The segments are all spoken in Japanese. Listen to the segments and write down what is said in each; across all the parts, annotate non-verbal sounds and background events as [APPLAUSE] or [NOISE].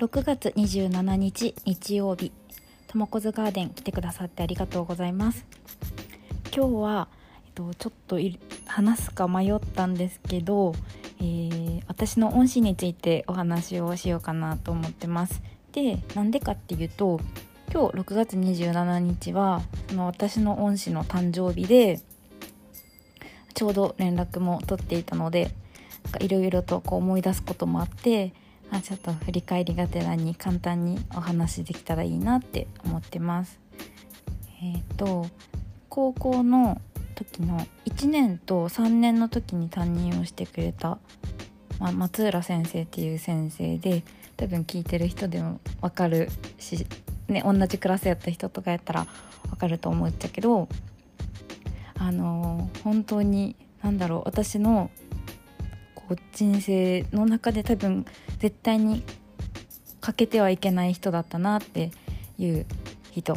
6月27日日曜日。ともこずガーデン来てくださってありがとうございます。今日は、えっと、ちょっと話すか迷ったんですけど、えー、私の恩師についてお話をしようかなと思ってます。でなんでかっていうと今日6月27日はその私の恩師の誕生日でちょうど連絡も取っていたのでいろいろとこう思い出すこともあってあちょっと振り返りがてらに簡単にお話できたらいいなって思ってます。えっ、ー、と高校の時の1年と3年の時に担任をしてくれた、まあ、松浦先生っていう先生で多分聞いてる人でも分かるし、ね、同じクラスやった人とかやったら分かると思っちゃうけどあのー、本当に何だろう私のこう人生の中で多分絶対に欠けてはいけない人だったなっていう人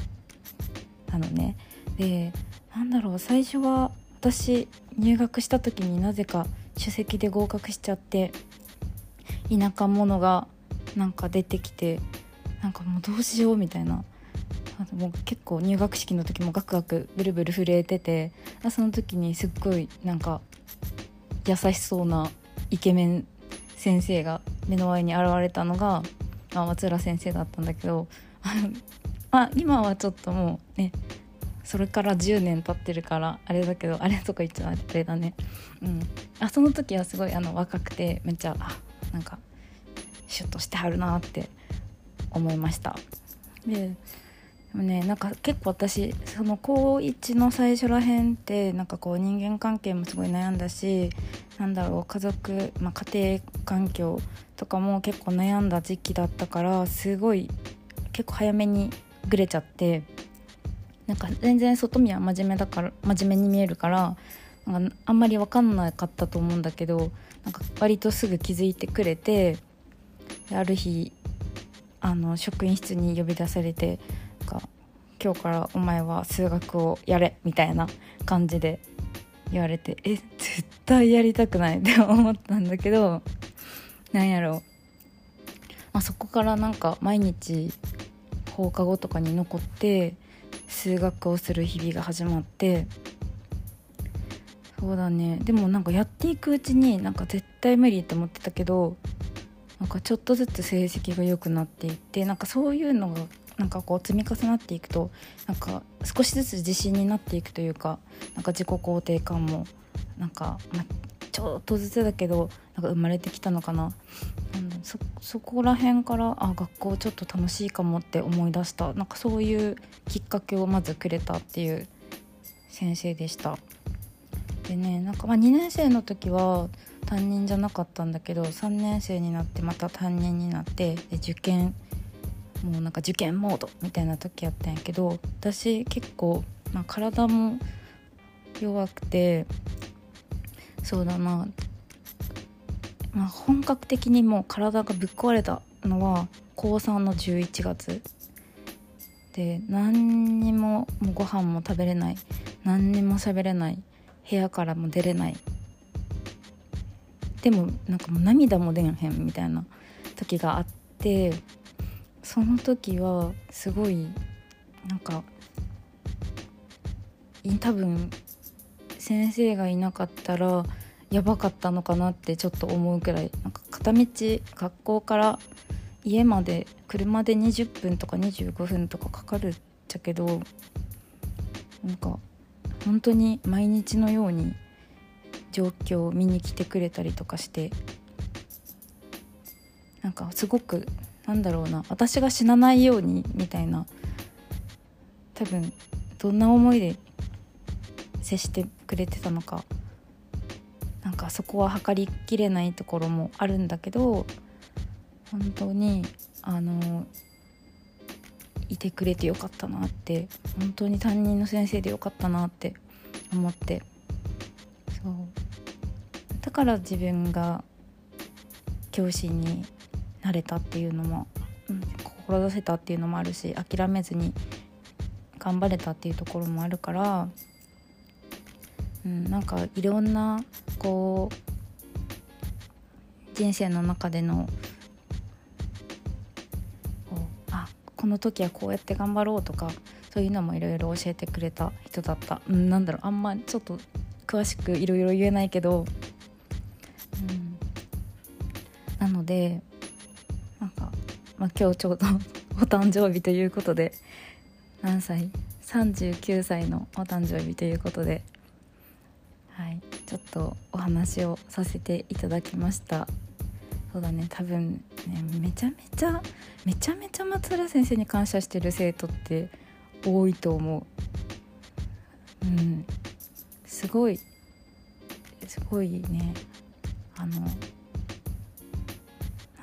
なのね。でなんだろう最初は私入学した時になぜか首席で合格しちゃって田舎者がなんか出てきてなんかもうどうしようみたいなもう結構入学式の時もガクガクブルブル震えててその時にすっごいなんか優しそうなイケメン先生が目の前に現れたのが、まあ、松浦先生だったんだけど [LAUGHS] まあ今はちょっともうねそれから10年経ってるからあれだけどあれとか言っちゃあれだね。うん。あその時はすごいあの若くてめっちゃあなんかシュッとしてはるなって思いました。ででもねなんか結構私その高1の最初らへんってなんかこう人間関係もすごい悩んだしなんだろう家族、まあ、家庭環境とかも結構悩んだ時期だったからすごい結構早めにグレちゃってなんか全然外見は真面目だから真面目に見えるからなんかあんまり分かんなかったと思うんだけどなんか割とすぐ気づいてくれてある日あの職員室に呼び出されてなんか今日からお前は数学をやれみたいな感じで言われてえ絶対やりたくない [LAUGHS] って思ったんだけどなんやろう、まあ、そこからなんか毎日放課後とかに残って数学をする日々が始まってそうだね。でもなんかやっていくうちになんか絶対無理って思ってたけどなんかちょっとずつ成績が良くなっていってなんかそういうのがなんかこう積み重なっていくとなんか少しずつ自信になっていくというかなんか自己肯定感もなんか、まちょっとずつだけどなんか生まれてきたのかな、うん、そそこら辺からあ学校ちょっと楽しいかもって思い出したなんかそういうきっかけをまずくれたっていう先生でした。でねなんかまあ2年生の時は担任じゃなかったんだけど3年生になってまた担任になってで受験もうなんか受験モードみたいな時やったんやけど私結構、まあ、体も弱くてそうだな、まあ、本格的にもう体がぶっ壊れたのは高3の11月。で何にももうご飯も食べれない。何にも喋れない。部屋からも出れない。でもなんかもう涙も出んへんみたいな時があってその時はすごいなんか多分先生がいなかったらやばかったのかなってちょっと思うくらいなんか片道学校から家まで車で20分とか25分とかかかるっちゃけどなんか本当に毎日のように状況を見に来てくれたりとかしてなんかすごくなんだろうな私が死なないようにみたいな多分どんな思いで接してくれてたのか。なんかそこは測りきれないところもあるんだけど本当にあのいてくれてよかったなって本当に担任の先生でよかったなって思って。そう。だから自分が教師になれたっていうのも、志せたっていうのもあるし諦めずに頑張れたっていうところもあるから、うん、なんかいろんなこう人生の中でのこの時はこうやって頑張ろうとかそういうのもいろいろ教えてくれた人だった、うん、なんだろうあんまちょっと詳しくいろいろ言えないけど、うん、なのでなんか、まあ、今日ちょうど [LAUGHS] お誕生日ということで何歳？39歳のお誕生日ということではい。ちょっとお話をさせていただきました。そうだね。多分ねめちゃめちゃめちゃめちゃ松浦先生に感謝してる生徒って多いと思う。うん。すごい。すごいね。あの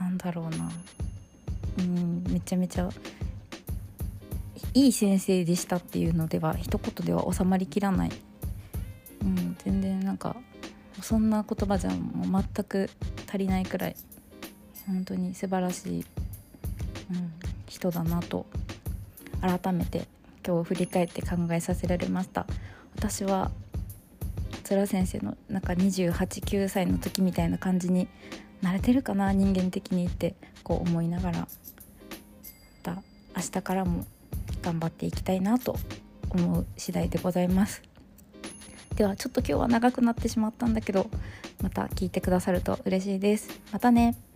なんだろうな。うん。めちゃめちゃいい先生でしたっていうのでは一言では収まりきらない、うん、全然なんかそんな言葉じゃもう全く足りないくらい本当に素晴らしい、うん、人だなと改めて今日振り返って考えさせられました。私は桂先生のなんか289歳の時みたいな感じに慣れてるかな人間的にってこう思いながら。また明日からも頑張っていきたいなと思う次第でございます。ではちょっと今日は長くなってしまったんだけどまた聞いてくださると嬉しいです。またね。